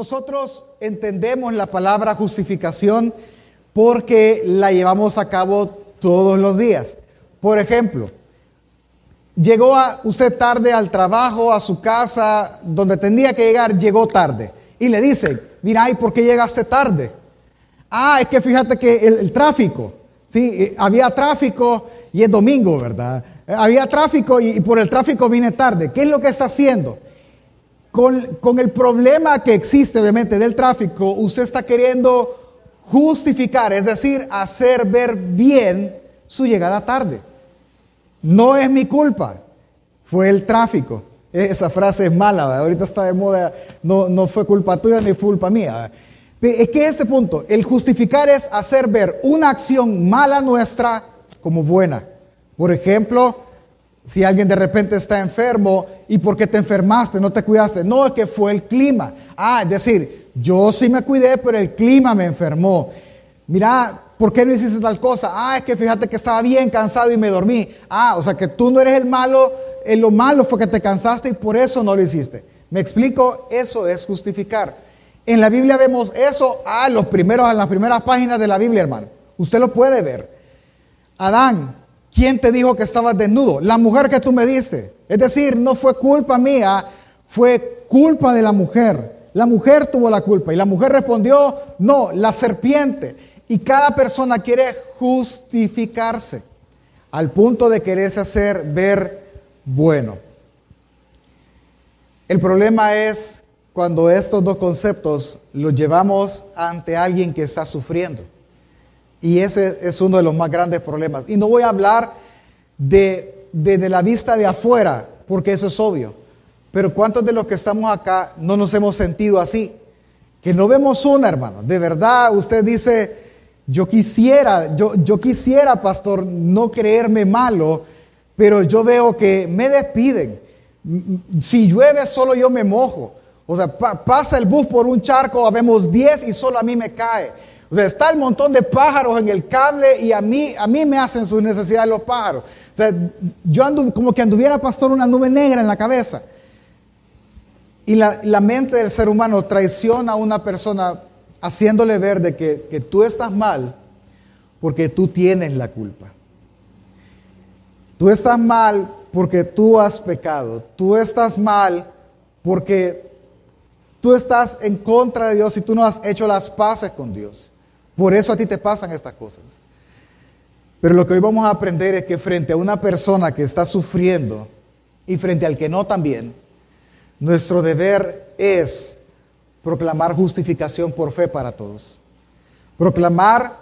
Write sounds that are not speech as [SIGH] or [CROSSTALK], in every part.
nosotros entendemos la palabra justificación porque la llevamos a cabo todos los días. Por ejemplo, llegó a usted tarde al trabajo, a su casa, donde tenía que llegar, llegó tarde. Y le dice, mira, ¿y por qué llegaste tarde? Ah, es que fíjate que el, tráfico, ¿sí? Eh, había tráfico y es domingo, ¿verdad? Eh, había tráfico y, por el tráfico vine tarde. ¿Qué es lo que está haciendo? Con, con el problema que existe, obviamente, del tráfico, usted está queriendo justificar, es decir, hacer ver bien su llegada tarde. No es mi culpa, fue el tráfico. Esa frase es mala, ahorita está de moda, no, no fue culpa tuya ni culpa mía. Es que ese punto, el justificar es hacer ver una acción mala nuestra como buena. Por ejemplo, si alguien de repente está enfermo y porque te enfermaste, no te cuidaste, no es que fue el clima. Ah, es decir, yo sí me cuidé, pero el clima me enfermó. Mira, ¿por qué no hiciste tal cosa? Ah, es que fíjate que estaba bien cansado y me dormí. Ah, o sea que tú no eres el malo, eh, lo malo fue que te cansaste y por eso no lo hiciste. ¿Me explico? Eso es justificar. En la Biblia vemos eso a ah, los primeros, en las primeras páginas de la Biblia, hermano. Usted lo puede ver. Adán, ¿quién te dijo que estabas desnudo? La mujer que tú me diste. Es decir, no fue culpa mía, fue culpa de la mujer. La mujer tuvo la culpa y la mujer respondió, no, la serpiente. Y cada persona quiere justificarse al punto de quererse hacer ver bueno. El problema es cuando estos dos conceptos los llevamos ante alguien que está sufriendo. Y ese es uno de los más grandes problemas. Y no voy a hablar de, de, la vista de afuera, porque eso es obvio. Pero ¿cuántos de los que estamos acá no nos hemos sentido así? Que no vemos una, hermano. De verdad, usted dice, yo quisiera, yo, yo quisiera, pastor, no creerme malo, pero yo veo que me despiden. Si llueve, solo yo me mojo. O sea, pasa el bus por un charco, habemos 10 y solo a mí me cae. O sea, está el montón de pájaros en el cable y a mí, a mí me hacen sus necesidades los pájaros. O sea, yo ando como que anduviera, pastor, una nube negra en la cabeza. Y la, la mente del ser humano traiciona a una persona haciéndole ver de que, que tú estás mal porque tú tienes la culpa. Tú estás mal porque tú has pecado. Tú estás mal porque Tú estás en contra de Dios y tú no has hecho las paces con Dios. Por eso a ti te pasan estas cosas. Pero lo que hoy vamos a aprender es que frente a una persona que está sufriendo y frente al que no también, nuestro deber es proclamar justificación por fe para todos. Proclamar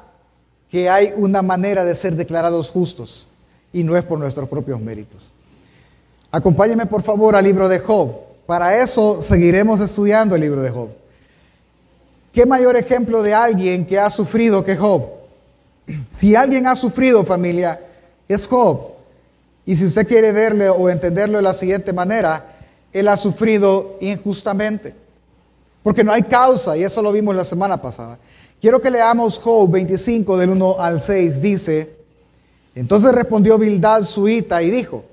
que hay una manera de ser declarados justos y no es por nuestros propios méritos. Acompáñeme por favor al libro de Job. Para eso seguiremos estudiando el libro de Job. ¿Qué mayor ejemplo de alguien que ha sufrido que Job? Si alguien ha sufrido, familia, es Job. Y si usted quiere verle o entenderlo de la siguiente manera, él ha sufrido injustamente. Porque no hay causa, y eso lo vimos la semana pasada. Quiero que leamos Job 25 del 1 al 6. Dice, entonces respondió Bildad suita y dijo,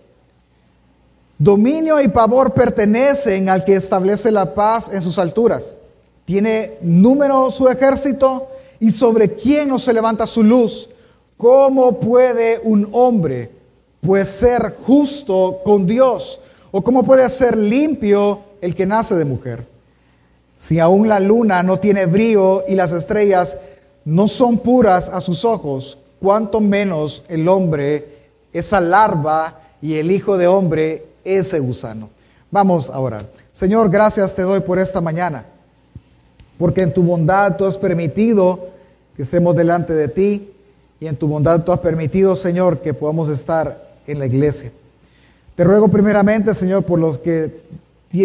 Dominio y pavor pertenecen al que establece la paz en sus alturas. Tiene número su ejército y sobre quién no se levanta su luz. ¿Cómo puede un hombre pues ser justo con Dios? ¿O cómo puede ser limpio el que nace de mujer? Si aún la luna no tiene brillo y las estrellas no son puras a sus ojos, cuánto menos el hombre, esa larva y el hijo de hombre ese gusano. Vamos a orar. Señor, gracias te doy por esta mañana, porque en tu bondad tú has permitido que estemos delante de ti y en tu bondad tú has permitido, Señor, que podamos estar en la iglesia. Te ruego primeramente, Señor, por los que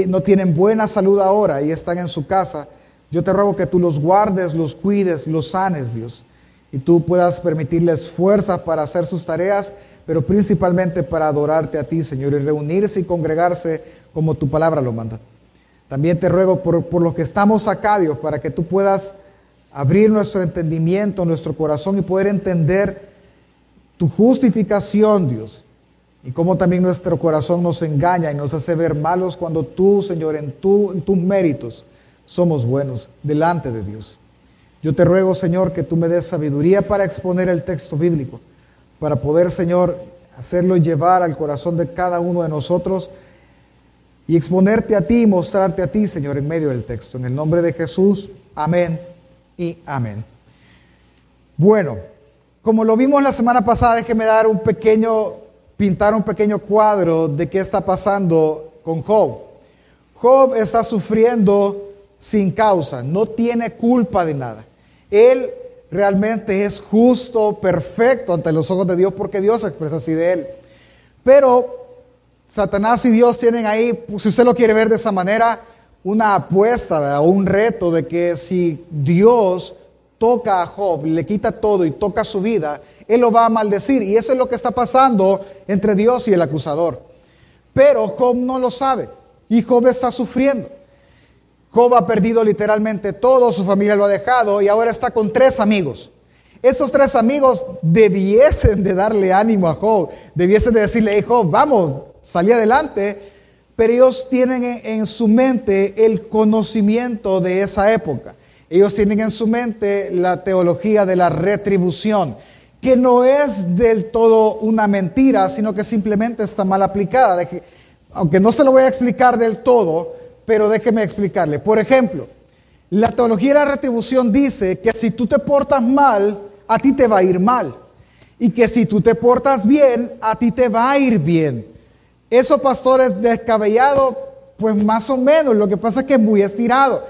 no tienen buena salud ahora y están en su casa, yo te ruego que tú los guardes, los cuides, los sanes, Dios, y tú puedas permitirles fuerza para hacer sus tareas pero principalmente para adorarte a ti, Señor, y reunirse y congregarse como tu palabra lo manda. También te ruego por, por los que estamos acá, Dios, para que tú puedas abrir nuestro entendimiento, nuestro corazón y poder entender tu justificación, Dios. Y cómo también nuestro corazón nos engaña y nos hace ver malos cuando tú, Señor, en, tu, en tus méritos, somos buenos delante de Dios. Yo te ruego, Señor, que tú me des sabiduría para exponer el texto bíblico, para poder, Señor, hacerlo llevar al corazón de cada uno de nosotros y exponerte a ti y mostrarte a ti, Señor, en medio del texto. En el nombre de Jesús, amén y amén. Bueno, como lo vimos la semana pasada, déjeme dar un pequeño, pintar un pequeño cuadro de qué está pasando con Job. Job está sufriendo sin causa, no tiene culpa de nada. Él realmente es justo, perfecto ante los ojos de Dios porque Dios expresa así de él. Pero Satanás y Dios tienen ahí, si usted lo quiere ver de esa manera, una apuesta o un reto de que si Dios toca a Job, le quita todo y toca su vida, él lo va a maldecir. Y eso es lo que está pasando entre Dios y el acusador. Pero Job no lo sabe y Job está sufriendo. Job ha perdido literalmente todo, su familia lo ha dejado y ahora está con tres amigos. Estos tres amigos debiesen de darle ánimo a Job, debiesen de decirle, hey Job, vamos, salí adelante, pero ellos tienen en su mente el conocimiento de esa época. Ellos tienen en su mente la teología de la retribución, que no es del todo una mentira, sino que simplemente está mal aplicada. Aunque no se lo voy a explicar del todo, pero déjeme explicarle. Por ejemplo, la teología de la retribución dice que si tú te portas mal, a ti te va a ir mal. Y que si tú te portas bien, a ti te va a ir bien. Eso, pastores, descabellado, pues más o menos. Lo que pasa es que es muy estirado.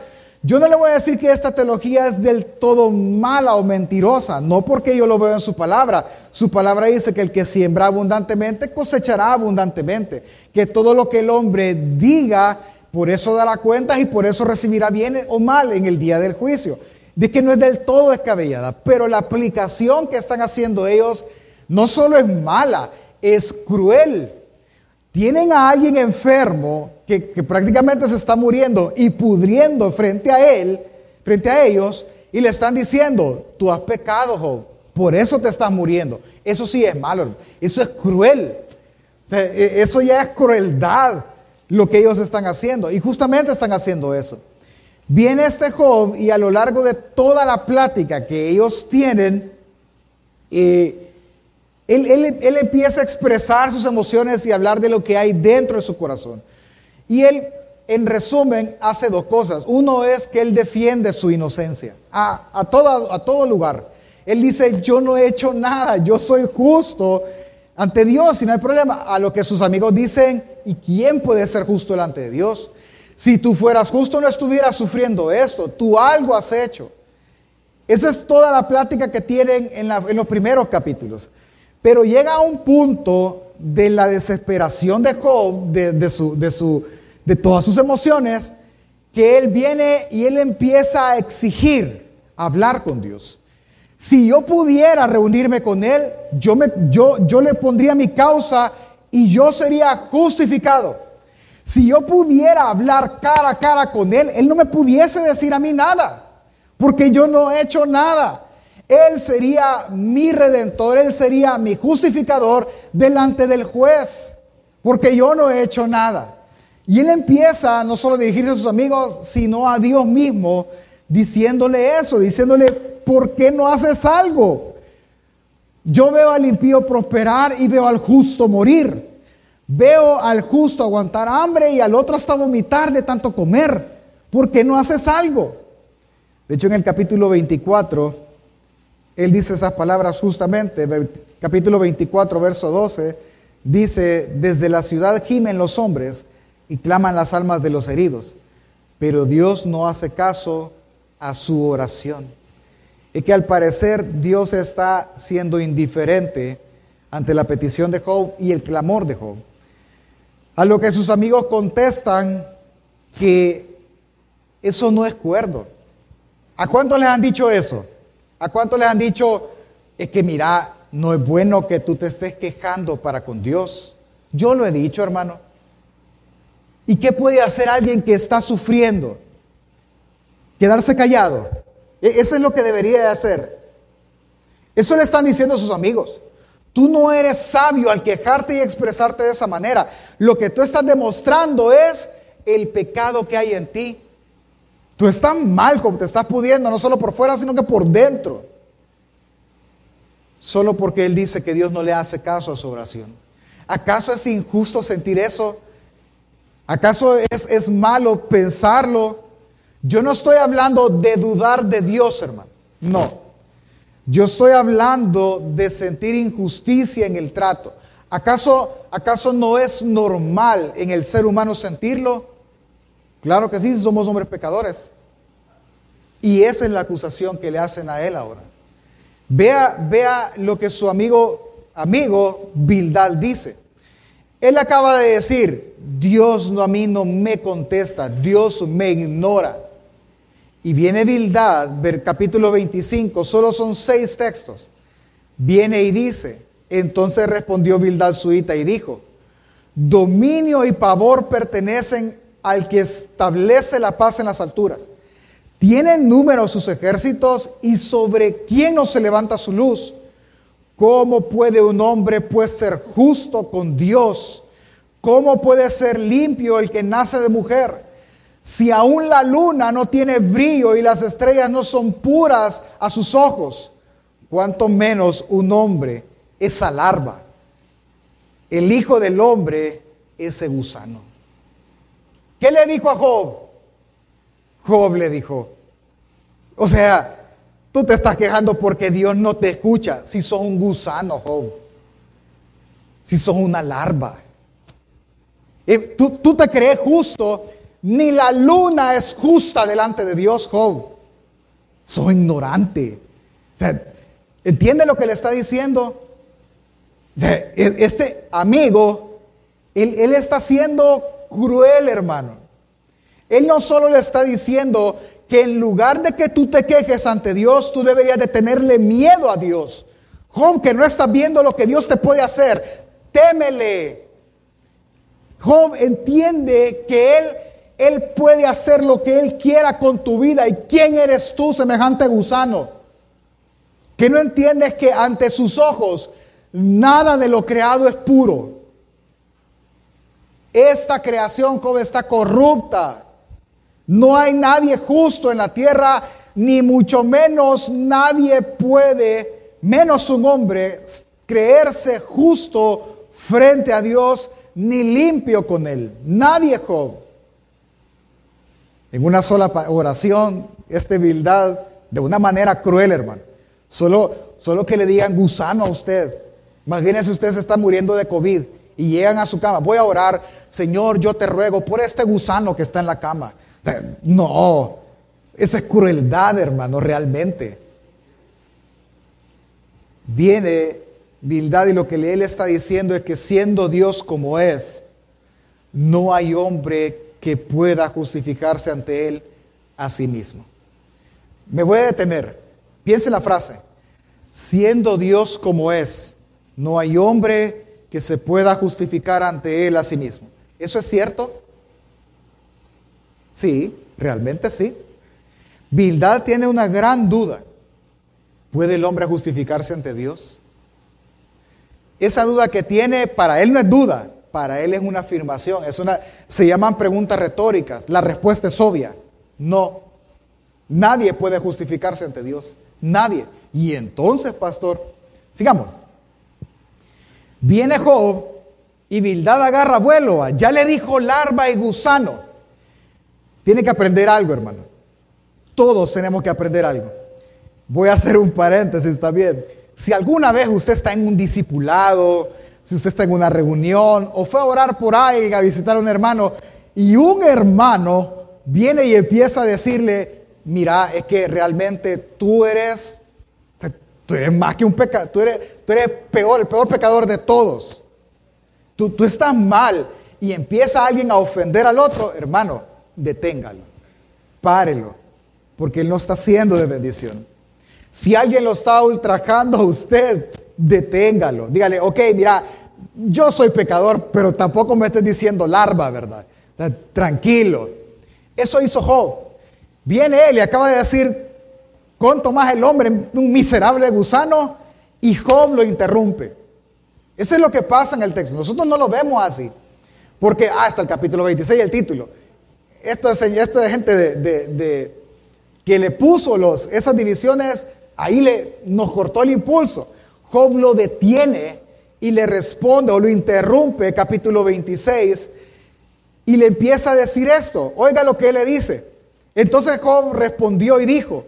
Yo no le voy a decir que esta teología es del todo mala o mentirosa, no porque yo lo veo en su palabra. Su palabra dice que el que siembra abundantemente cosechará abundantemente. Que todo lo que el hombre diga por eso dará cuentas y por eso recibirá bien o mal en el día del juicio. De que no es del todo descabellada, pero la aplicación que están haciendo ellos no solo es mala, es cruel. Tienen a alguien enfermo que, prácticamente se está muriendo y pudriendo frente a él, frente a ellos, y le están diciendo, tú has pecado, Job, por eso te estás muriendo. Eso sí es malo, eso es cruel. E, eso ya es crueldad lo que ellos están haciendo. Y justamente están haciendo eso. Viene este Job y a lo largo de toda la plática que ellos tienen, eh, él, él, empieza a expresar sus emociones y hablar de lo que hay dentro de su corazón. Y él, en resumen, hace dos cosas. Uno es que él defiende su inocencia a, a, a todo lugar. Él dice, yo no he hecho nada, yo soy justo ante Dios y no hay problema. A lo que sus amigos dicen, ¿y quién puede ser justo delante de Dios? Si tú fueras justo no estuvieras sufriendo esto, tú algo has hecho. Esa es toda la plática que tienen en, los primeros capítulos. Pero llega a un punto de la desesperación de Job, de, su, de, su, de todas sus emociones, que él viene y él empieza a exigir hablar con Dios. Si yo pudiera reunirme con él, yo, me, yo, yo le pondría mi causa y yo sería justificado. Si yo pudiera hablar cara a cara con él, él no me pudiese decir a mí nada, porque yo no he hecho nada. Él sería mi redentor, él sería mi justificador delante del juez, porque yo no he hecho nada. Y él empieza no solo a dirigirse a sus amigos, sino a Dios mismo, diciéndole eso, diciéndole, ¿por qué no haces algo? Yo veo al impío prosperar y veo al justo morir. Veo al justo aguantar hambre y al otro hasta vomitar de tanto comer. ¿Por qué no haces algo? De hecho, en el capítulo 24, él dice esas palabras justamente. Capítulo 24, verso 12, dice, desde la ciudad gimen los hombres y claman las almas de los heridos, pero Dios no hace caso a su oración y que al parecer Dios está siendo indiferente ante la petición de Job y el clamor de Job. A lo que sus amigos contestan que eso no es cuerdo. ¿A cuánto les han dicho eso? ¿A cuánto les han dicho, es que mira, no es bueno que tú te estés quejando para con Dios? Yo lo he dicho, hermano. ¿Y qué puede hacer alguien que está sufriendo? ¿Quedarse callado? E-, eso es lo que debería de hacer. Eso le están diciendo sus amigos. Tú no eres sabio al quejarte y expresarte de esa manera. Lo que tú estás demostrando es el pecado que hay en ti. Tú estás mal, como te estás pudiendo, no solo por fuera, sino que por dentro. Solo porque Él dice que Dios no le hace caso a su oración. ¿Acaso es injusto sentir eso? ¿Acaso es, es malo pensarlo? Yo no estoy hablando de dudar de Dios, hermano. No. Yo estoy hablando de sentir injusticia en el trato. ¿Acaso, ¿Acaso no es normal en el ser humano sentirlo? Claro que sí, somos hombres pecadores. Y esa es la acusación que le hacen a él ahora. Vea, vea lo que su amigo, amigo Bildad dice. Él acaba de decir, Dios a mí no me contesta, Dios me ignora. Y viene Bildad, capítulo 25, solo son seis textos. Viene y dice, entonces respondió Bildad suita y dijo, dominio y pavor pertenecen al que establece la paz en las alturas. Tienen número sus ejércitos y sobre quién no se levanta su luz. ¿Cómo puede un hombre pues ser justo con Dios? ¿Cómo puede ser limpio el que nace de mujer? Si aún la luna no tiene brillo y las estrellas no son puras a sus ojos, cuánto menos un hombre, esa larva. El hijo del hombre, ese gusano. ¿Qué le dijo a Job? Job le dijo, o sea, tú te estás quejando porque Dios no te escucha si sos un gusano, Job. Si sos una larva. ¿Tú, tú te crees justo, ni la luna es justa delante de Dios, Job. Sos ignorante. O sea, ¿Entiende lo que le está diciendo? E, este amigo, él, él está siendo cruel, hermano. Él no solo le está diciendo que en lugar de que tú te quejes ante Dios, tú deberías de tenerle miedo a Dios. Job, que no estás viendo lo que Dios te puede hacer, témele. Job entiende que Él, Él puede hacer lo que Él quiera con tu vida. ¿Y quién eres tú, semejante gusano? Que no entiendes que ante sus ojos nada de lo creado es puro. Esta creación, Job, está corrupta. No hay nadie justo en la tierra, ni mucho menos nadie puede, menos un hombre, creerse justo frente a Dios, ni limpio con él. Nadie, Job. En una sola oración, esta debilidad, de una manera cruel, hermano. Solo, solo que le digan gusano a usted. Imagínese usted se está muriendo de COVID y llegan a su cama. Voy a orar, Señor, yo te ruego por este gusano que está en la cama. No, esa es crueldad, hermano, realmente. Viene Bildad y lo que él está diciendo es que siendo Dios como es, no hay hombre que pueda justificarse ante él a sí mismo. Me voy a detener. Piense la frase. Siendo Dios como es, no hay hombre que se pueda justificar ante él a sí mismo. ¿Eso es cierto? Sí, realmente sí. Bildad tiene una gran duda. ¿Puede el hombre justificarse ante Dios? Esa duda que tiene, para él no es duda, para él es una afirmación, es una, se llaman preguntas retóricas. La respuesta es obvia, no. Nadie puede justificarse ante Dios, nadie. Y entonces, pastor, sigamos. Viene Job y Bildad agarra vuelo, ya le dijo larva y gusano. Tiene que aprender algo, hermano. Todos tenemos que aprender algo. Voy a hacer un paréntesis también. Si alguna vez usted está en un discipulado, si usted está en una reunión o fue a orar por ahí a visitar a un hermano y un hermano viene y empieza a decirle, mira, es que realmente tú eres, tú eres más que un pecador, tú eres, tú eres peor, el peor pecador de todos. Tú, estás mal y empieza alguien a ofender al otro, hermano, deténgalo, párelo, porque él no está siendo de bendición. Si alguien lo está ultrajando a usted, deténgalo. Dígale, ok, mira, yo soy pecador, pero tampoco me estés diciendo larva, ¿verdad? tranquilo. Eso hizo Job. Viene él y acaba de decir, ¿cuánto más el hombre, un miserable gusano? Y Job lo interrumpe. Eso es lo que pasa en el texto. Nosotros no lo vemos así. Porque hasta ah, el capítulo 26, el título esto es, esto es gente de, que le puso los, esas divisiones, ahí le, nos cortó el impulso. Job lo detiene y le responde o lo interrumpe, capítulo 26, y le empieza a decir esto. Oiga lo que él le dice. Entonces Job respondió y dijo,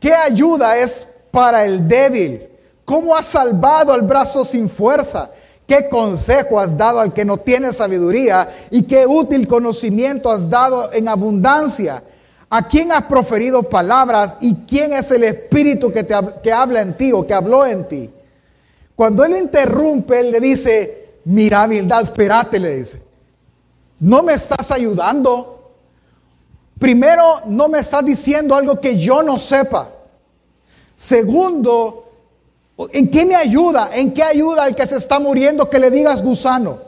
¿qué ayuda es para el débil? ¿Cómo has salvado al brazo sin fuerza? ¿Qué consejo has dado al que no tiene sabiduría? ¿Y qué útil conocimiento has dado en abundancia? ¿A quién has proferido palabras? ¿Y quién es el espíritu que, te, que habla en ti o que habló en ti? Cuando él interrumpe, él le dice, mira, Bildad, espérate, le dice. No me estás ayudando. Primero, no me estás diciendo algo que yo no sepa. Segundo, ¿en qué me ayuda? ¿En qué ayuda al que se está muriendo que le digas gusano?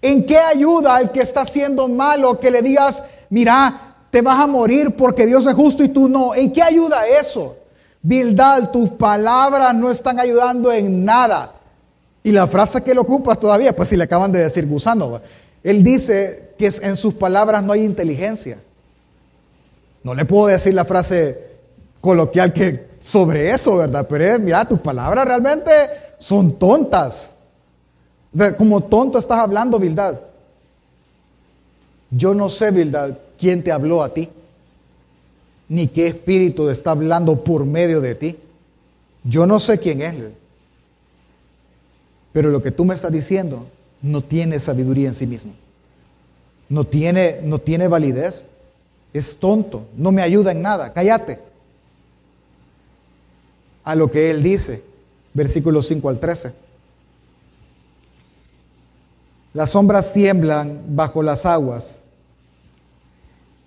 ¿En qué ayuda al que está haciendo malo que le digas, mira, te vas a morir porque Dios es justo y tú no? ¿En qué ayuda eso? Bildad, tus palabras no están ayudando en nada. Y la frase que él ocupa todavía, pues si le acaban de decir gusano, él dice que en sus palabras no hay inteligencia. No le puedo decir la frase coloquial que sobre eso, ¿verdad? Pero mira, tus palabras realmente son tontas. O sea, como tonto estás hablando, Bildad. Yo no sé, Bildad, quién te habló a ti ni qué espíritu está hablando por medio de ti. Yo no sé quién es. Pero lo que tú me estás diciendo no tiene sabiduría en sí mismo. No tiene, no tiene validez. Es tonto. No me ayuda en nada. Cállate. A lo que él dice, versículos 5 al 13. Las sombras tiemblan bajo las aguas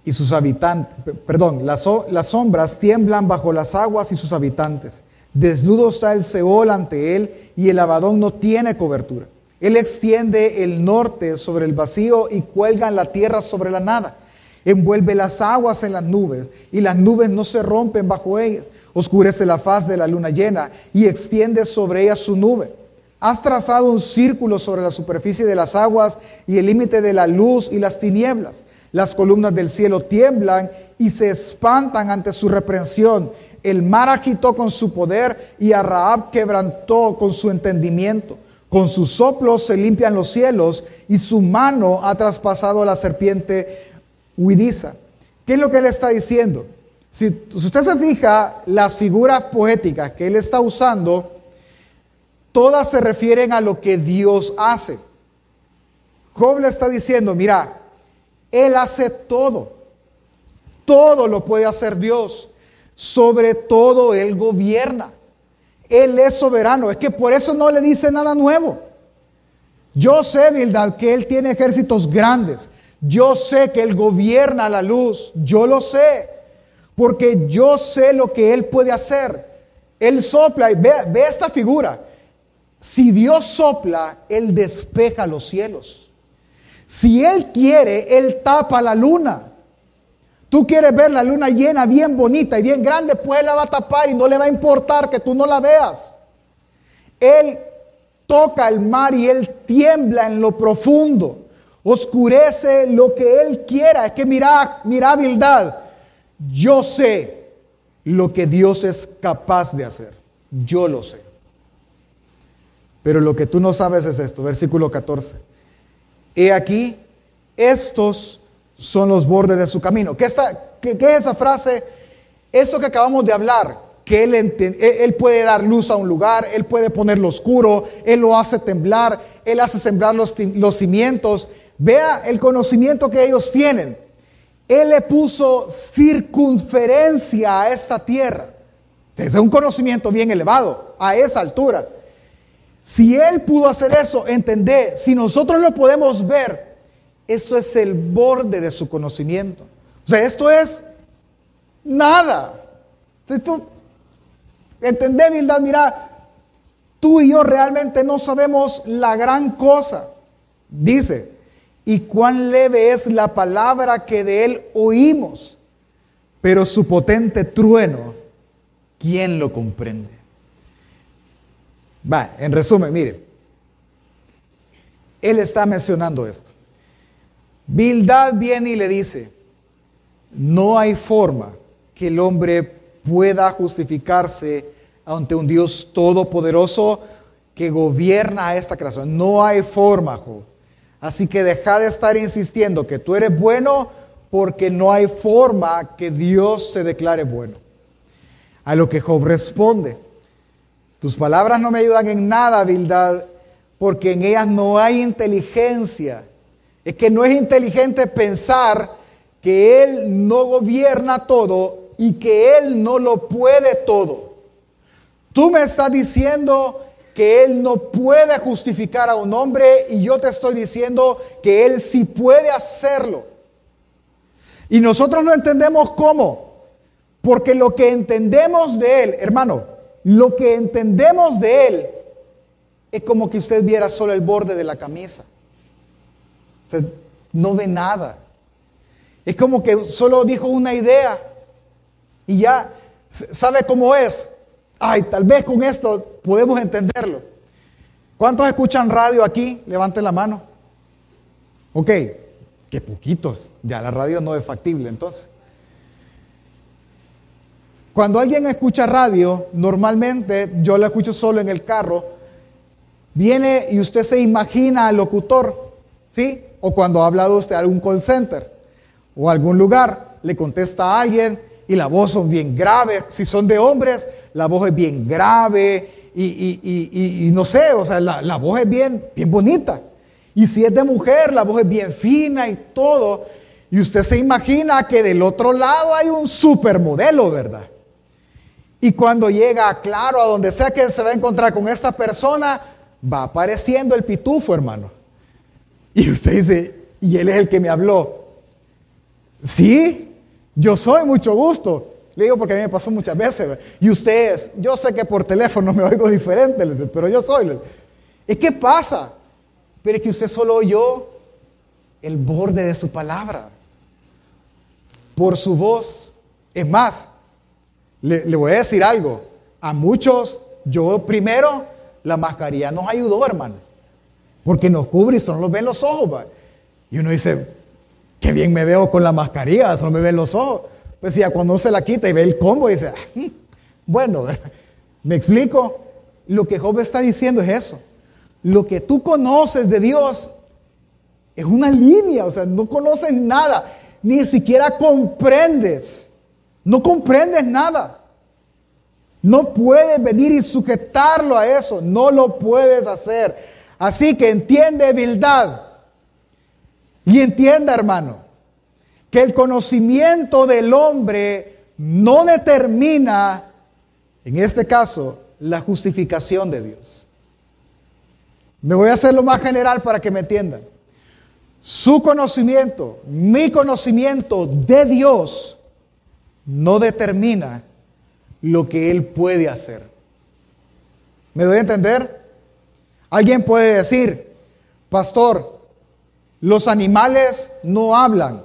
y sus habitantes, perdón, las, las sombras tiemblan bajo las aguas y sus habitantes. Desnudo está el Seol ante él y el Abadón no tiene cobertura. Él extiende el norte sobre el vacío y cuelga la tierra sobre la nada. Envuelve las aguas en las nubes y las nubes no se rompen bajo ellas. Oscurece la faz de la luna llena y extiende sobre ella su nube. Has trazado un círculo sobre la superficie de las aguas y el límite de la luz y las tinieblas. Las columnas del cielo tiemblan y se espantan ante su reprensión. El mar agitó con su poder y a Raab quebrantó con su entendimiento. Con sus soplos se limpian los cielos y su mano ha traspasado la serpiente huidiza. ¿Qué es lo que él está diciendo? Si, usted se fija, las figuras poéticas que él está usando, todas se refieren a lo que Dios hace. Job le está diciendo, mira, él hace todo. Todo lo puede hacer Dios. Sobre todo Él gobierna. Él es soberano. Es que por eso no le dice nada nuevo. Yo sé, verdad, que Él tiene ejércitos grandes. Yo sé que Él gobierna la luz. Yo lo sé. Porque yo sé lo que Él puede hacer. Él sopla y ve, esta figura. Si Dios sopla, Él despeja los cielos. Si Él quiere, Él tapa la luna. Tú quieres ver la luna llena, bien bonita y bien grande, pues la va a tapar y no le va a importar que tú no la veas. Él toca el mar y Él tiembla en lo profundo. Oscurece lo que Él quiera. Es que mira, mira, Bildad. Yo sé lo que Dios es capaz de hacer. Yo lo sé. Pero lo que tú no sabes es esto, versículo 14. He aquí, estos son los bordes de su camino. ¿Qué, está, qué, es esa frase? Esto que acabamos de hablar, que él, él, puede dar luz a un lugar, Él puede ponerlo oscuro, Él lo hace temblar, Él hace sembrar los, los cimientos. Vea el conocimiento que ellos tienen. Él le puso circunferencia a esta tierra. Es un conocimiento bien elevado a esa altura. Si Él pudo hacer eso, entender, si nosotros lo podemos ver, esto es el borde de su conocimiento. O sea, esto es nada. Esto, verdad, mira, tú y yo realmente no sabemos la gran cosa. Dice, y cuán leve es la palabra que de Él oímos, pero su potente trueno, ¿quién lo comprende? Va, en resumen, mire, él está mencionando esto. Bildad viene y le dice, no hay forma que el hombre pueda justificarse ante un Dios todopoderoso que gobierna a esta creación. No hay forma, Job. Así que deja de estar insistiendo que tú eres bueno porque no hay forma que Dios se declare bueno. A lo que Job responde, tus palabras no me ayudan en nada, Bildad, porque en ellas no hay inteligencia. Es que no es inteligente pensar que Él no gobierna todo y que Él no lo puede todo. Tú me estás diciendo que Él no puede justificar a un hombre y yo te estoy diciendo que Él sí puede hacerlo. Y nosotros no entendemos cómo, porque lo que entendemos de Él, hermano, lo que entendemos de Él es como que usted viera solo el borde de la camisa. No ve nada. Es como que solo dijo una idea y ya sabe cómo es. Ay, tal vez con esto podemos entenderlo. ¿Cuántos escuchan radio aquí? Levanten la mano. Ok, que poquitos. Ya la radio no es factible entonces. Cuando alguien escucha radio, normalmente yo la escucho solo en el carro, viene y usted se imagina al locutor, ¿sí? O cuando ha hablado usted a algún call center o algún lugar, le contesta a alguien y la voz son bien grave. Si son de hombres, la voz es bien grave y, no sé, o sea, la, la, voz es bien, bien bonita. Y si es de mujer, la voz es bien fina y todo. Y usted se imagina que del otro lado hay un supermodelo, ¿verdad? Y cuando llega, claro, a donde sea que se va a encontrar con esta persona, va apareciendo el pitufo, hermano. Y usted dice, y él es el que me habló. Sí, yo soy mucho gusto. Le digo porque a mí me pasó muchas veces. Y ustedes, yo sé que por teléfono [LAUGHS] me oigo diferente, pero yo soy. ¿Y qué pasa? Pero es que usted solo oyó el borde de su palabra. Por su voz. Es más, le, voy a decir algo. A muchos, yo primero, la mascarilla nos ayudó, hermano. Porque nos cubre y solo nos ven los ojos. Y uno dice, qué bien me veo con la mascarilla, solo me ven los ojos. Pues ya cuando se la quita y ve el combo, dice, ah, mm, bueno, [LAUGHS] ¿me explico? Lo que Job está diciendo es eso. Lo que tú conoces de Dios es una línea, o sea, no conoces nada, ni siquiera comprendes. No comprendes nada. No puedes venir y sujetarlo a eso, no lo puedes hacer. Así que entiende Bildad y entienda, hermano, que el conocimiento del hombre no determina, en este caso, la justificación de Dios. Me voy a hacer lo más general para que me entiendan. Su conocimiento, mi conocimiento de Dios, no determina lo que Él puede hacer. ¿Me doy a entender? Alguien puede decir, pastor, los animales no hablan.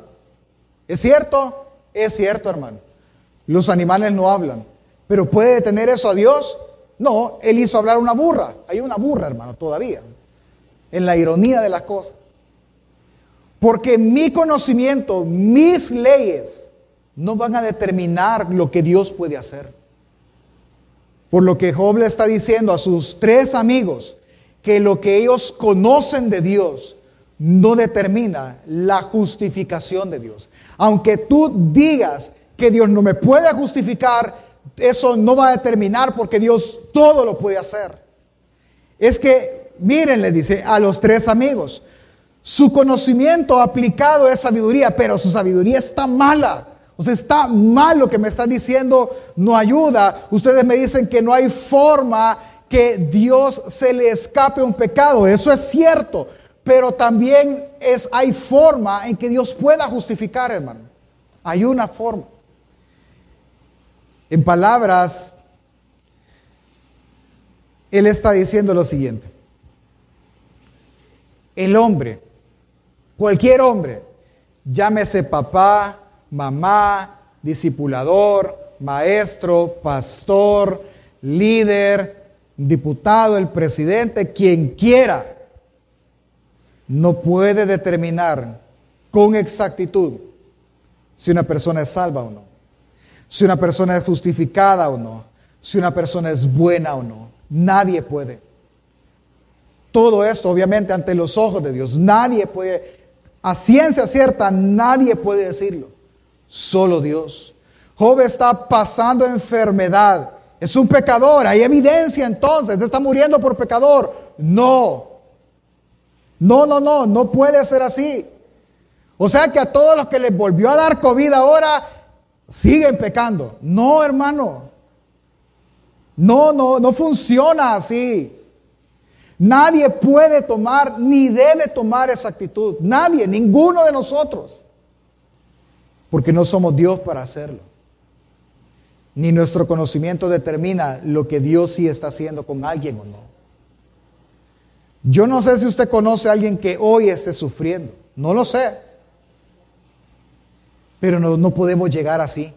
¿Es cierto? Es cierto, hermano. Los animales no hablan. Pero ¿puede detener eso a Dios? No, Él hizo hablar una burra. Hay una burra, hermano, todavía. En la ironía de las cosas. Porque mi conocimiento, mis leyes, no van a determinar lo que Dios puede hacer. Por lo que Job le está diciendo a sus tres amigos que lo que ellos conocen de Dios no determina la justificación de Dios. Aunque tú digas que Dios no me puede justificar, eso no va a determinar porque Dios todo lo puede hacer. Es que, miren, le dice a los tres amigos, su conocimiento aplicado es sabiduría, pero su sabiduría está mala. O sea, está mal lo que me están diciendo, no ayuda. Ustedes me dicen que no hay forma que Dios se le escape un pecado. Eso es cierto pero también es, hay forma en que Dios pueda justificar, hermano. Hay una forma. En palabras, Él está diciendo lo siguiente. El hombre, cualquier hombre, llámese papá, mamá, discipulador, maestro, pastor, líder, diputado, el presidente, quien quiera, no puede determinar con exactitud si una persona es salva o no, si una persona es justificada o no, si una persona es buena o no. Nadie puede. Todo esto, obviamente, ante los ojos de Dios. Nadie puede, a ciencia cierta, nadie puede decirlo. Solo Dios. Job está pasando enfermedad. Es un pecador. Hay evidencia entonces. Está muriendo por pecador. No. No, no, no. No puede ser así. O sea que a todos los que les volvió a dar COVID ahora siguen pecando. No, hermano. No, no, no funciona así. Nadie puede tomar ni debe tomar esa actitud. Nadie, ninguno de nosotros. Porque no somos Dios para hacerlo. Ni nuestro conocimiento determina lo que Dios sí está haciendo con alguien o no. Yo no sé si usted conoce a alguien que hoy esté sufriendo. No lo sé. Pero no, podemos llegar así.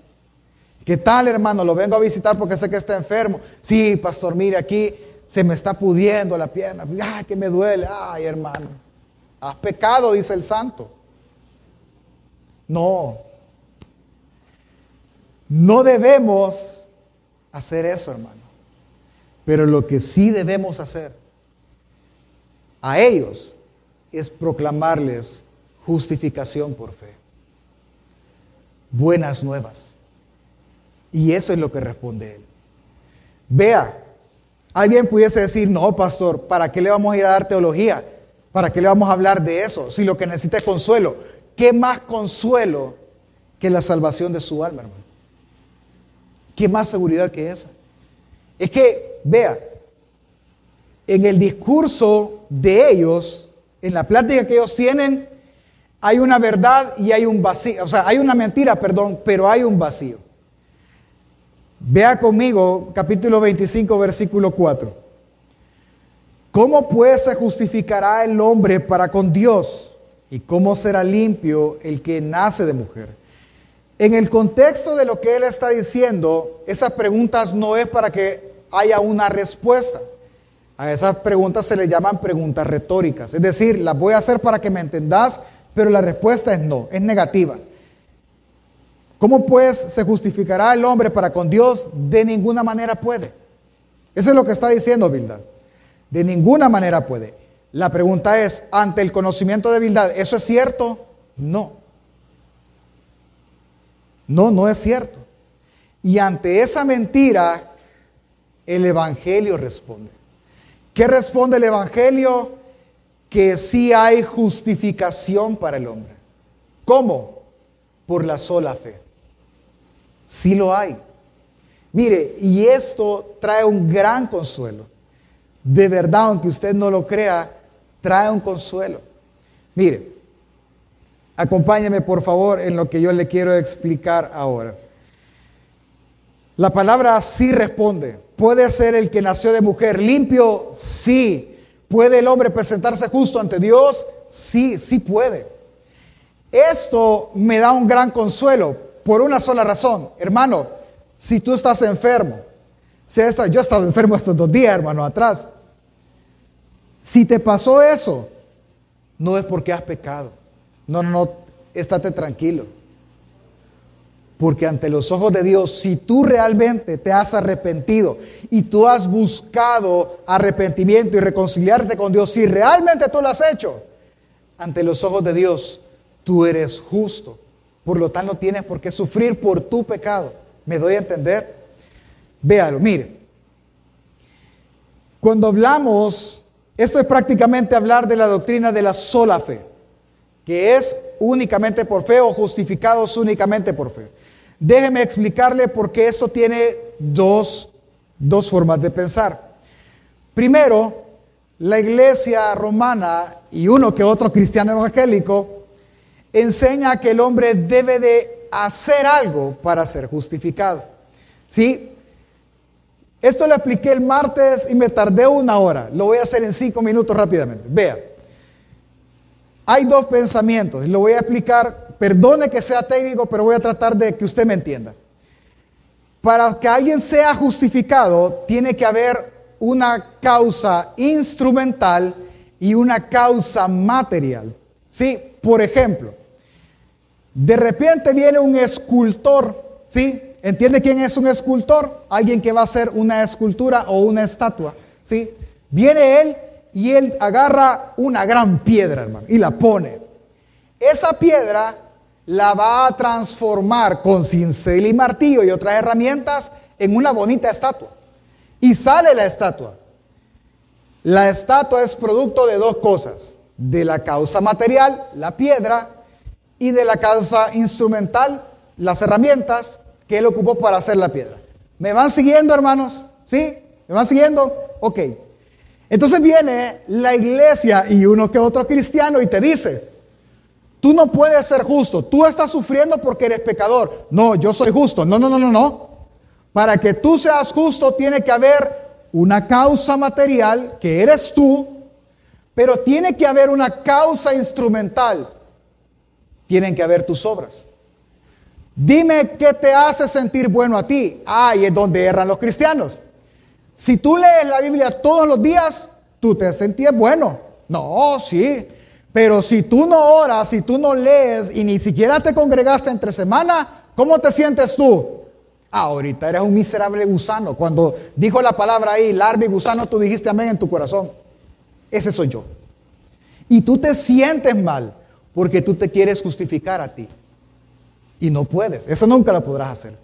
¿Qué tal, hermano? Lo vengo a visitar porque sé que está enfermo. Sí, pastor, mire, aquí se me está pudiendo la pierna. Ay, que me duele. Ay, hermano. Has pecado, dice el santo. No. No debemos hacer eso, hermano. Pero lo que sí debemos hacer a ellos es proclamarles justificación por fe buenas nuevas. Y eso es lo que responde él. Vea, alguien pudiese decir, no, pastor, ¿para qué le vamos a ir a dar teología? ¿Para qué le vamos a hablar de eso? Si lo que necesita es consuelo. ¿Qué más consuelo que la salvación de su alma, hermano? ¿Qué más seguridad que esa? Es que, vea, en el discurso de ellos, en la plática que ellos tienen, hay una verdad y hay un vacío. O sea, hay una mentira, perdón, pero hay un vacío. Vea conmigo capítulo 25, versículo 4. ¿Cómo pues se justificará el hombre para con Dios? ¿Y cómo será limpio el que nace de mujer? En el contexto de lo que él está diciendo, esas preguntas no es para que haya una respuesta. A esas preguntas se le llaman preguntas retóricas. Es decir, las voy a hacer para que me entendas pero la respuesta es no, es negativa. ¿Cómo pues se justificará el hombre para con Dios? De ninguna manera puede. Eso es lo que está diciendo Bildad. De ninguna manera puede. La pregunta es, ante el conocimiento de Bildad, ¿eso es cierto? No. No, no es cierto. Y ante esa mentira, el Evangelio responde. ¿Qué responde el Evangelio? que sí hay justificación para el hombre. ¿Cómo? Por la sola fe. Sí lo hay. Mire, y esto trae un gran consuelo. De verdad, aunque usted no lo crea, trae un consuelo. Mire, acompáñeme por favor en lo que yo le quiero explicar ahora. La palabra sí responde. ¿Puede ser el que nació de mujer limpio? Sí. ¿Puede el hombre presentarse justo ante Dios? Sí, sí puede. Esto me da un gran consuelo por una sola razón. Hermano, si tú estás enfermo, si yo he estado enfermo estos dos días, hermano, atrás. Si te pasó eso, no es porque has pecado. No, no, no, estate tranquilo. Porque ante los ojos de Dios, si tú realmente te has arrepentido y tú has buscado arrepentimiento y reconciliarte con Dios, si realmente tú lo has hecho, ante los ojos de Dios, tú eres justo. Por lo tanto, no tienes por qué sufrir por tu pecado. ¿Me doy a entender? Véalo, mire. Cuando hablamos, esto es prácticamente hablar de la doctrina de la sola fe, que es únicamente por fe o justificados únicamente por fe. Déjeme explicarle por qué eso tiene dos, dos formas de pensar. Primero, la iglesia romana y uno que otro cristiano evangélico enseña que el hombre debe de hacer algo para ser justificado. ¿Sí? Esto lo expliqué el martes y me tardé una hora. Lo voy a hacer en cinco minutos rápidamente. Vea. Hay dos pensamientos. Lo voy a explicar Perdone que sea técnico, pero voy a tratar de que usted me entienda. Para que alguien sea justificado, tiene que haber una causa instrumental y una causa material. ¿Sí? Por ejemplo, De repente viene un escultor, ¿sí? ¿Entiende quién es un escultor? Alguien que va a hacer una escultura o una estatua, ¿sí? Viene él y él agarra una gran piedra, hermano, y la pone. Esa piedra la va a transformar con cincel y martillo y otras herramientas en una bonita estatua. Y sale la estatua. La estatua es producto de dos cosas, de la causa material, la piedra, y de la causa instrumental, las herramientas que él ocupó para hacer la piedra. ¿Me van siguiendo, hermanos? ¿Sí? ¿Me van siguiendo? Ok. Entonces viene la iglesia y uno que otro cristiano y te dice, tú no puedes ser justo, tú estás sufriendo porque eres pecador. No, yo soy justo. No, no, no, no, no. Para que tú seas justo tiene que haber una causa material, que eres tú, pero tiene que haber una causa instrumental. Tienen que haber tus obras. Dime qué te hace sentir bueno a ti. Ahí es donde erran los cristianos. Si tú lees la Biblia todos los días, tú te sentías bueno. No, sí. Pero si tú no oras, si tú no lees y ni siquiera te congregaste entre semana, ¿cómo te sientes tú? Ah, ahorita eres un miserable gusano. Cuando dijo la palabra ahí, larva y gusano, tú dijiste amén en tu corazón. Ese soy yo. Y tú te sientes mal porque tú te quieres justificar a ti. Y no puedes. Eso nunca lo podrás hacer.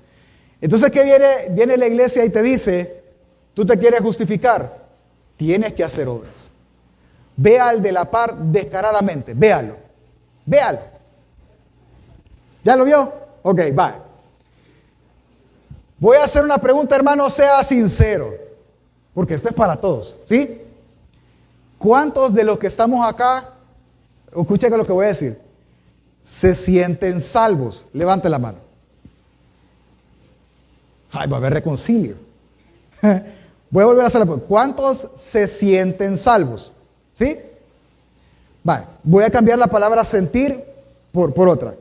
Entonces, ¿qué viene? Viene la iglesia y te dice, tú te quieres justificar. Tienes que hacer obras. Ve al de la par descaradamente. Véalo. Véalo. ¿Ya lo vio? Ok, va. Voy a hacer una pregunta, hermano, sea sincero. Porque esto es para todos, ¿sí? ¿Cuántos de los que estamos acá, escuchen lo que voy a decir, se sienten salvos? Levante la mano. Ay, va a haber reconcilio. [LAUGHS] Voy a volver a hacer la pregunta. ¿Cuántos se sienten salvos? ¿Sí? Vale, voy a cambiar la palabra sentir por, por otra.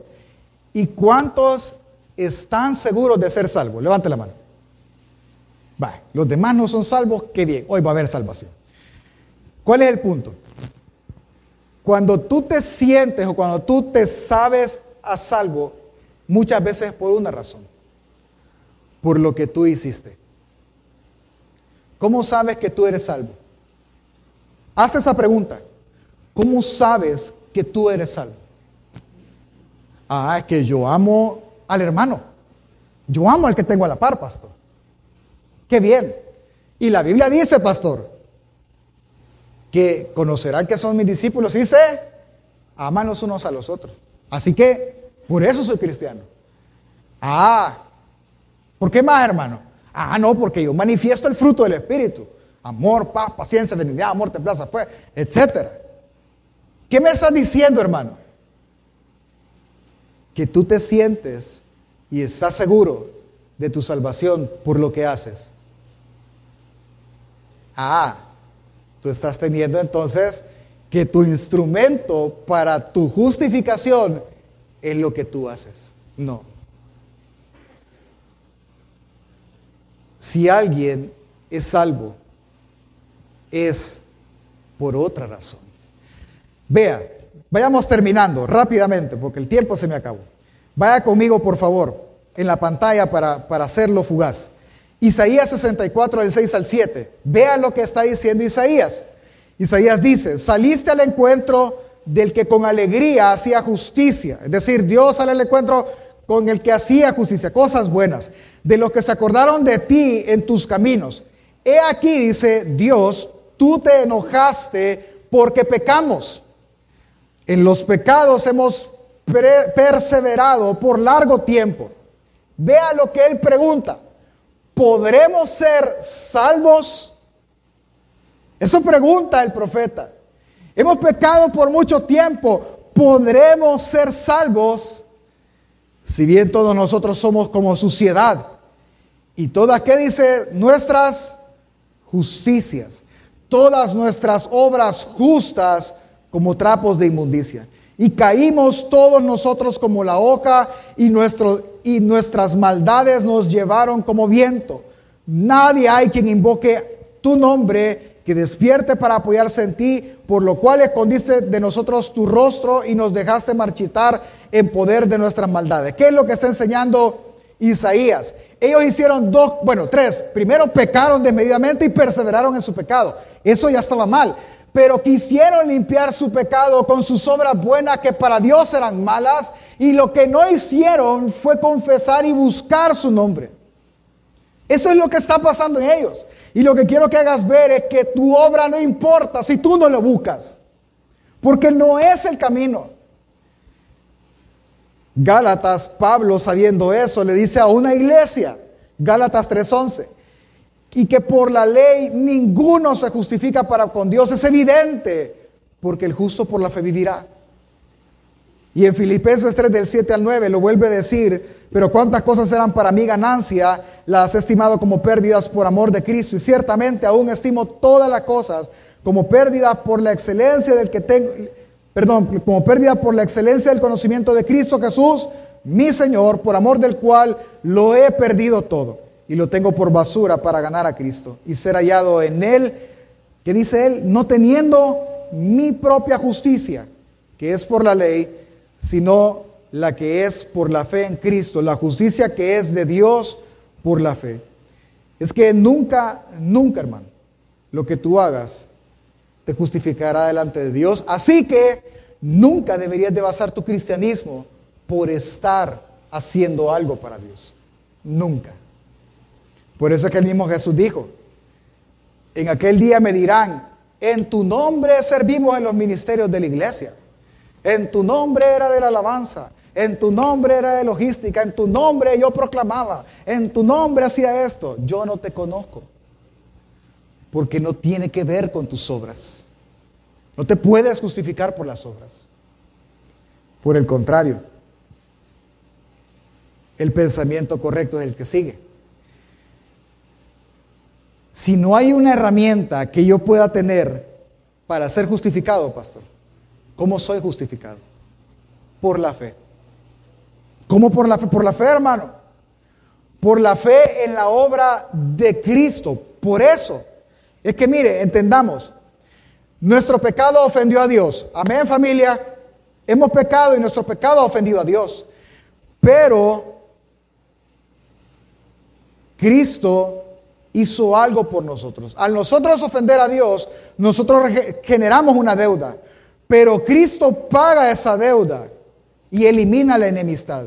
¿Y cuántos están seguros de ser salvos? Levante la mano. Vale, los demás no son salvos, qué bien, hoy va a haber salvación. ¿Cuál es el punto? Cuando tú te sientes o cuando tú te sabes a salvo, muchas veces por una razón, por lo que tú hiciste. ¿Cómo sabes que tú eres salvo? Haz esa pregunta. ¿Cómo sabes que tú eres salvo? Ah, es que yo amo al hermano. Yo amo al que tengo a la par, pastor. Qué bien. Y la Biblia dice, pastor, que conocerán que son mis discípulos y aman los unos a los otros. Así que, por eso soy cristiano. Ah, ¿por qué más, hermano? Ah, no, porque yo manifiesto el fruto del Espíritu. Amor, paz, paciencia, benignidad, amor, templanza, pues, etc. ¿Qué me estás diciendo, hermano? Que tú te sientes y estás seguro de tu salvación por lo que haces. Ah, tú estás teniendo entonces que tu instrumento para tu justificación es lo que tú haces. No. Si alguien es salvo, es por otra razón. Vea, vayamos terminando rápidamente porque el tiempo se me acabó. Vaya conmigo, por favor, en la pantalla para, para hacerlo fugaz. Isaías 64, del 6 al 7. Vea lo que está diciendo Isaías. Isaías dice, saliste al encuentro del que con alegría hacía justicia. Es decir, Dios sale al encuentro con el que hacía justicia, cosas buenas, de los que se acordaron de ti en tus caminos. He aquí, dice Dios, tú te enojaste porque pecamos. En los pecados hemos perseverado por largo tiempo. Vea lo que él pregunta. ¿Podremos ser salvos? Eso pregunta el profeta. Hemos pecado por mucho tiempo. ¿Podremos ser salvos? Si bien todos nosotros somos como suciedad. Y todas, ¿qué dice? Nuestras justicias. Todas nuestras obras justas como trapos de inmundicia. Y caímos todos nosotros como la hoja y, y nuestras maldades nos llevaron como viento. Nadie hay quien invoque tu nombre que despierte para apoyarse en ti, por lo cual escondiste de nosotros tu rostro y nos dejaste marchitar en poder de nuestras maldades. ¿Qué es lo que está enseñando Isaías? Ellos hicieron dos, bueno, tres. Primero pecaron desmedidamente y perseveraron en su pecado. Eso ya estaba mal. Pero quisieron limpiar su pecado con sus obras buenas que para Dios eran malas. Y lo que no hicieron fue confesar y buscar su nombre. Eso es lo que está pasando en ellos. Y lo que quiero que hagas ver es que tu obra no importa si tú no lo buscas. Porque no es el camino. Gálatas, Pablo sabiendo eso, le dice a una iglesia, Gálatas 3:11, y que por la ley ninguno se justifica para con Dios. Es evidente, porque el justo por la fe vivirá. Y en Filipenses 3 del 7 al 9 lo vuelve a decir, pero cuántas cosas eran para mí ganancia, las he estimado como pérdidas por amor de Cristo. Y ciertamente aún estimo todas las cosas como pérdida por la excelencia del que tengo, perdón, como pérdida por la excelencia del conocimiento de Cristo Jesús, mi Señor, por amor del cual lo he perdido todo y lo tengo por basura para ganar a Cristo y ser hallado en Él, que dice Él, no teniendo mi propia justicia, que es por la ley, sino la que es por la fe en Cristo, la justicia que es de Dios por la fe. Es que nunca, nunca, hermano, lo que tú hagas te justificará delante de Dios. Así que nunca deberías de basar tu cristianismo por estar haciendo algo para Dios. Nunca. Por eso es que el mismo Jesús dijo, en aquel día me dirán, en tu nombre servimos en los ministerios de la iglesia. En tu nombre era de la alabanza. En tu nombre era de logística. En tu nombre yo proclamaba. En tu nombre hacía esto. Yo no te conozco. Porque no tiene que ver con tus obras. No te puedes justificar por las obras. Por el contrario, el pensamiento correcto es el que sigue. Si no hay una herramienta que yo pueda tener para ser justificado, pastor, ¿Cómo soy justificado? Por la fe. ¿Cómo por la fe? Por la fe, hermano. Por la fe en la obra de Cristo. Por eso. Es que mire, entendamos. Nuestro pecado ofendió a Dios. Amén, familia. Hemos pecado y nuestro pecado ha ofendido a Dios. Pero Cristo hizo algo por nosotros. Al nosotros ofender a Dios, nosotros generamos una deuda. Pero Cristo paga esa deuda y elimina la enemistad.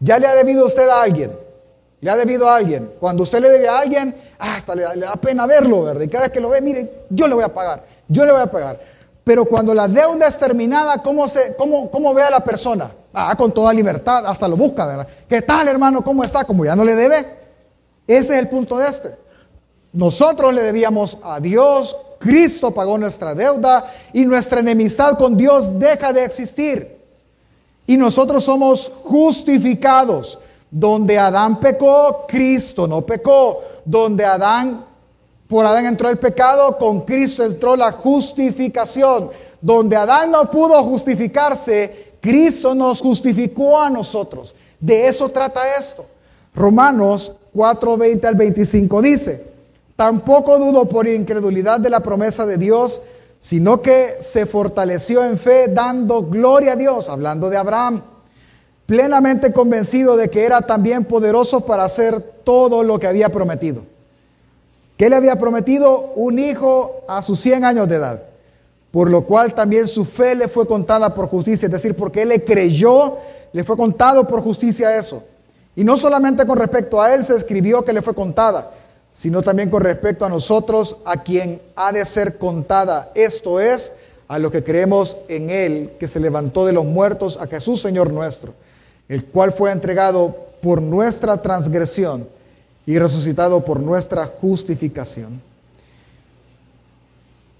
Ya le ha debido usted a alguien. Le ha debido a alguien. Cuando usted le debe a alguien, hasta le, da pena verlo, ¿verdad? Y cada vez que lo ve, mire, yo le voy a pagar. Yo le voy a pagar. Pero cuando la deuda es terminada, ¿cómo, se, cómo, cómo ve a la persona? Ah, con toda libertad, hasta lo busca, ¿verdad? ¿Qué tal, hermano? ¿Cómo está? Como ya no le debe. Ese es el punto de este. Nosotros le debíamos a Dios, Cristo pagó nuestra deuda y nuestra enemistad con Dios deja de existir. Y nosotros somos justificados. Donde Adán pecó, Cristo no pecó. Donde Adán, por Adán entró el pecado, con Cristo entró la justificación. Donde Adán no pudo justificarse, Cristo nos justificó a nosotros. De eso trata esto. Romanos 4, 20 al 25 dice. Tampoco dudo por incredulidad de la promesa de Dios, sino que se fortaleció en fe dando gloria a Dios, hablando de Abraham, plenamente convencido de que era también poderoso para hacer todo lo que había prometido. ¿Qué le había prometido? Un hijo a sus 100 años de edad, por lo cual también su fe le fue contada por justicia, es decir, porque él le creyó, le fue contado por justicia eso. Y no solamente con respecto a él se escribió que le fue contada, sino también con respecto a nosotros, a quien ha de ser contada. Esto es, a lo que creemos en Él, que se levantó de los muertos, a Jesús Señor nuestro, el cual fue entregado por nuestra transgresión y resucitado por nuestra justificación.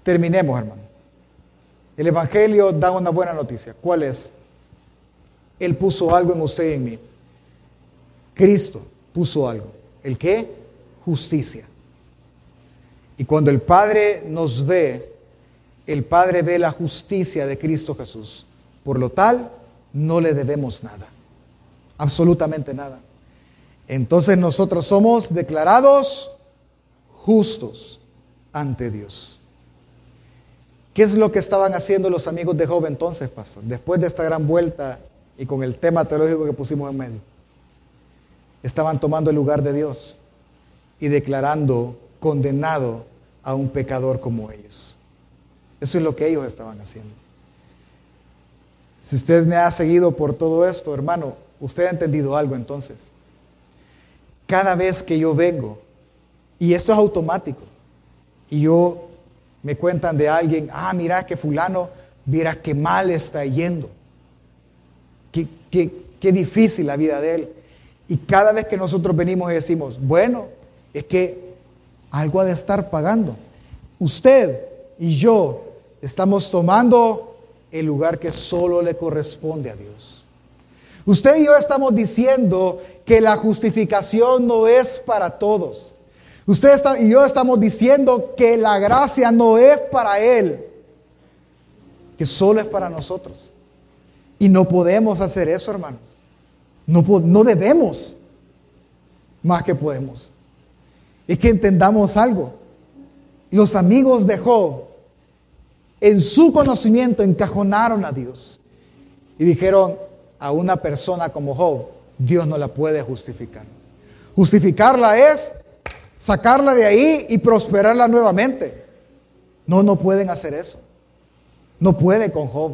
Terminemos, hermano. El Evangelio da una buena noticia. ¿Cuál es? Él puso algo en usted y en mí. Cristo puso algo. ¿El qué? justicia. Y cuando el Padre nos ve, el Padre ve la justicia de Cristo Jesús. Por lo tal, no le debemos nada. Absolutamente nada. Entonces nosotros somos declarados justos ante Dios. ¿Qué es lo que estaban haciendo los amigos de Job entonces, pastor? Después de esta gran vuelta y con el tema teológico que pusimos en medio. Estaban tomando el lugar de Dios y declarando condenado a un pecador como ellos. Eso es lo que ellos estaban haciendo. Si usted me ha seguido por todo esto, hermano, usted ha entendido algo entonces. Cada vez que yo vengo, y esto es automático, y yo me cuentan de alguien, ah, mira que fulano, mira qué mal está yendo. Qué, qué difícil la vida de él. Y cada vez que nosotros venimos y decimos, bueno, es que algo ha de estar pagando. Usted y yo estamos tomando el lugar que solo le corresponde a Dios. Usted y yo estamos diciendo que la justificación no es para todos. Usted y yo estamos diciendo que la gracia no es para Él, que solo es para nosotros. Y no podemos hacer eso, hermanos. No, no debemos más que podemos. Es que entendamos algo. Los amigos de Job, en su conocimiento, encajonaron a Dios y dijeron a una persona como Job, Dios no la puede justificar. Justificarla es sacarla de ahí y prosperarla nuevamente. No, no pueden hacer eso. No puede con Job.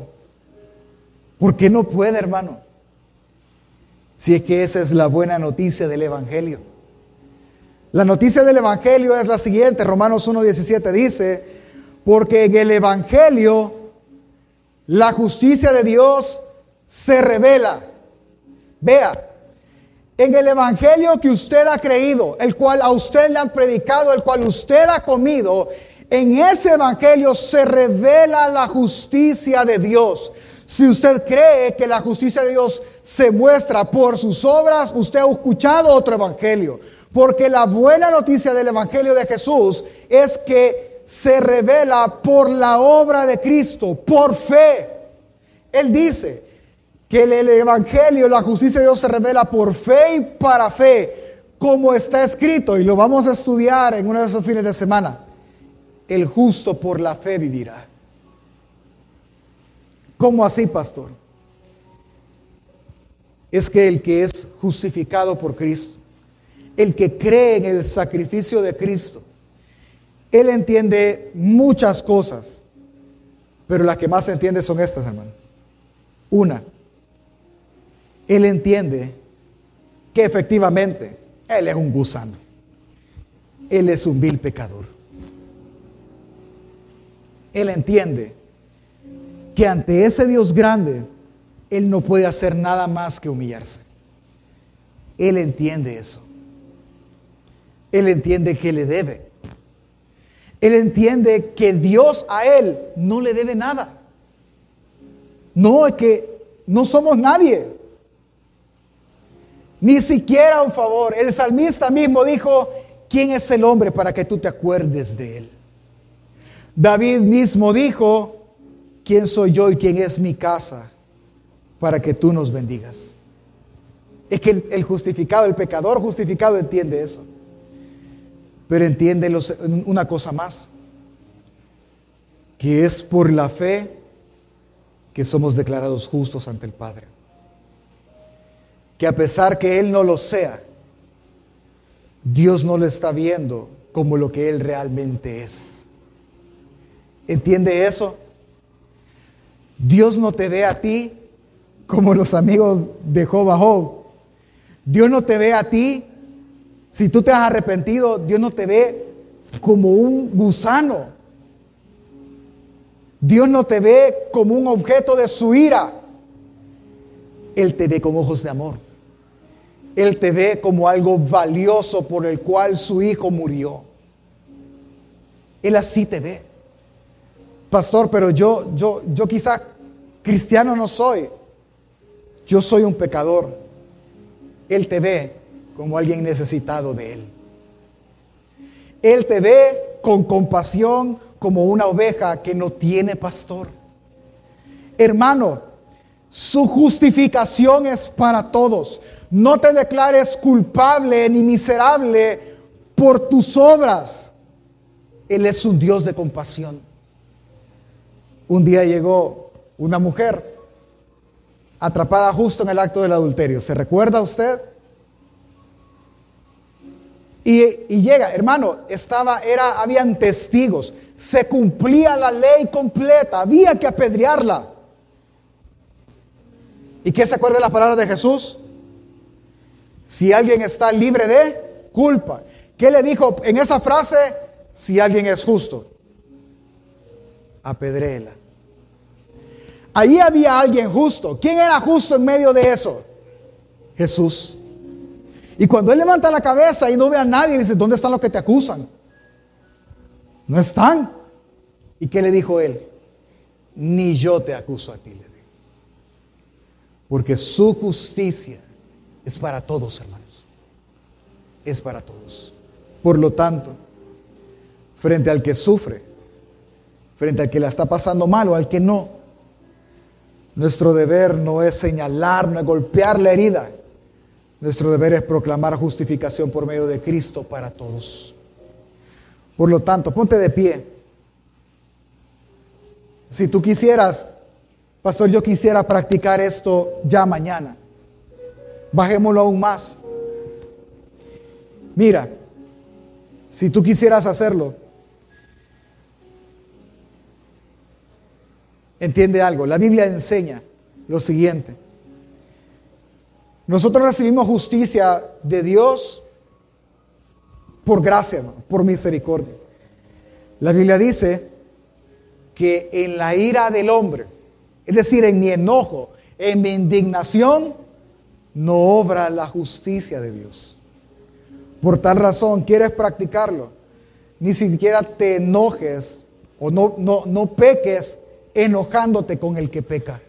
¿Por qué no puede, hermano? Si es que esa es la buena noticia del Evangelio. La noticia del Evangelio es la siguiente, Romanos 1.17 dice, porque en el Evangelio la justicia de Dios se revela. Vea, en el Evangelio que usted ha creído, el cual a usted le han predicado, el cual usted ha comido, en ese Evangelio se revela la justicia de Dios. Si usted cree que la justicia de Dios se muestra por sus obras, usted ha escuchado otro Evangelio. Porque la buena noticia del Evangelio de Jesús es que se revela por la obra de Cristo, por fe. Él dice que el Evangelio, la justicia de Dios se revela por fe y para fe, como está escrito, y lo vamos a estudiar en uno de esos fines de semana. El justo por la fe vivirá. ¿Cómo así, pastor? Es que el que es justificado por Cristo el que cree en el sacrificio de Cristo, él entiende muchas cosas, pero las que más entiende son estas, hermano. Una, él entiende que efectivamente él es un gusano, él es un vil pecador. Él entiende que ante ese Dios grande, él no puede hacer nada más que humillarse. Él entiende eso. Él entiende que le debe. Él entiende que Dios a él no le debe nada. No, es que no somos nadie. Ni siquiera un favor. El salmista mismo dijo, ¿quién es el hombre para que tú te acuerdes de él? David mismo dijo, ¿quién soy yo y quién es mi casa para que tú nos bendigas? Es que el, justificado, el pecador justificado entiende eso. Pero entiende una cosa más, que es por la fe que somos declarados justos ante el Padre. Que a pesar que Él no lo sea, Dios no lo está viendo como lo que Él realmente es. ¿Entiende eso? Dios no te ve a ti como los amigos de Job a Job. Dios no te ve a ti si tú te has arrepentido, Dios no te ve como un gusano. Dios no te ve como un objeto de su ira. Él te ve con ojos de amor. Él te ve como algo valioso por el cual su hijo murió. Él así te ve. Pastor, pero yo, yo, yo quizá cristiano no soy. Yo soy un pecador. Él te ve como alguien necesitado de Él. Él te ve con compasión como una oveja que no tiene pastor. Hermano, su justificación es para todos. No te declares culpable ni miserable por tus obras. Él es un Dios de compasión. Un día llegó una mujer atrapada justo en el acto del adulterio. ¿Se recuerda usted? Y, llega, hermano, estaba, era, habían testigos, se cumplía la ley completa, había que apedrearla. ¿Y qué se acuerda de las palabras de Jesús? Si alguien está libre de culpa. ¿Qué le dijo en esa frase? Si alguien es justo, apedréela. Ahí había alguien justo. ¿Quién era justo en medio de eso? Jesús. Y cuando él levanta la cabeza y no ve a nadie, dice, ¿dónde están los que te acusan? No están. ¿Y qué le dijo él? Ni yo te acuso a ti. Porque su justicia es para todos, hermanos. Es para todos. Por lo tanto, frente al que sufre, frente al que la está pasando mal o al que no, nuestro deber no es señalar, no es golpear la herida. Nuestro deber es proclamar justificación por medio de Cristo para todos. Por lo tanto, ponte de pie. Si tú quisieras, pastor, yo quisiera practicar esto ya mañana. Bajémoslo aún más. Mira, si tú quisieras hacerlo, entiende algo. La Biblia enseña lo siguiente. Nosotros recibimos justicia de Dios por gracia, por misericordia. La Biblia dice que en la ira del hombre, es decir, en mi enojo, en mi indignación, no obra la justicia de Dios. Por tal razón, quieres practicarlo, ni siquiera te enojes o no, no, no peques enojándote con el que peca.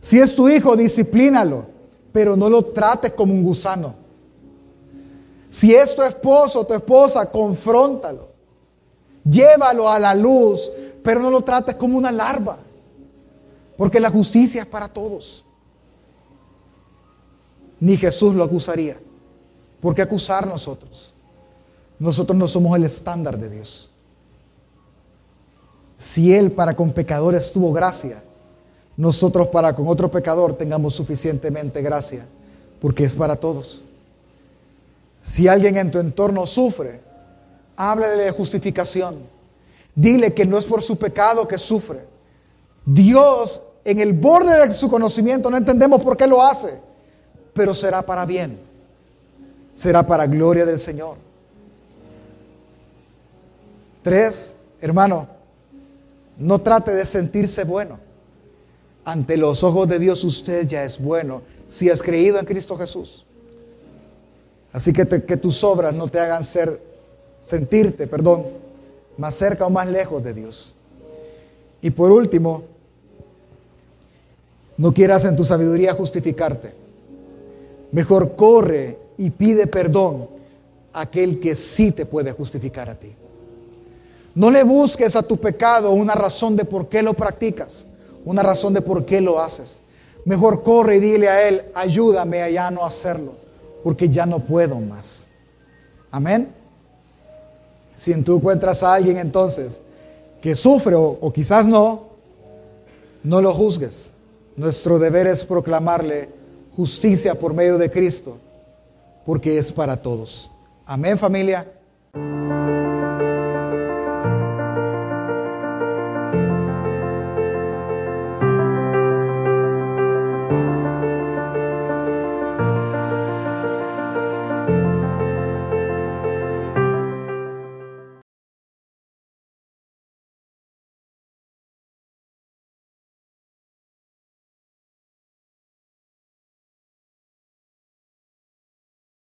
Si es tu hijo, disciplínalo, pero no lo trates como un gusano. Si es tu esposo o tu esposa, confróntalo. Llévalo a la luz, pero no lo trates como una larva, porque la justicia es para todos. Ni Jesús lo acusaría. ¿Por qué acusar nosotros? Nosotros no somos el estándar de Dios. Si Él para con pecadores tuvo gracia, nosotros para con otro pecador tengamos suficientemente gracia, porque es para todos. Si alguien en tu entorno sufre, háblale de justificación. Dile que no es por su pecado que sufre. Dios, en el borde de su conocimiento, no entendemos por qué lo hace, pero será para bien. Será para gloria del Señor. Tres, hermano, no trate de sentirse bueno. Ante los ojos de Dios usted ya es bueno si has creído en Cristo Jesús. Así que, que tus obras no te hagan ser, sentirte, perdón, más cerca o más lejos de Dios. Y por último, no quieras en tu sabiduría justificarte. Mejor corre y pide perdón a aquel que sí te puede justificar a ti. No le busques a tu pecado una razón de por qué lo practicas, una razón de por qué lo haces. Mejor corre y dile a Él, ayúdame a ya no hacerlo, porque ya no puedo más. Amén. Si tú encuentras a alguien entonces que sufre o, o quizás no, no lo juzgues. Nuestro deber es proclamarle justicia por medio de Cristo, porque es para todos. Amén familia.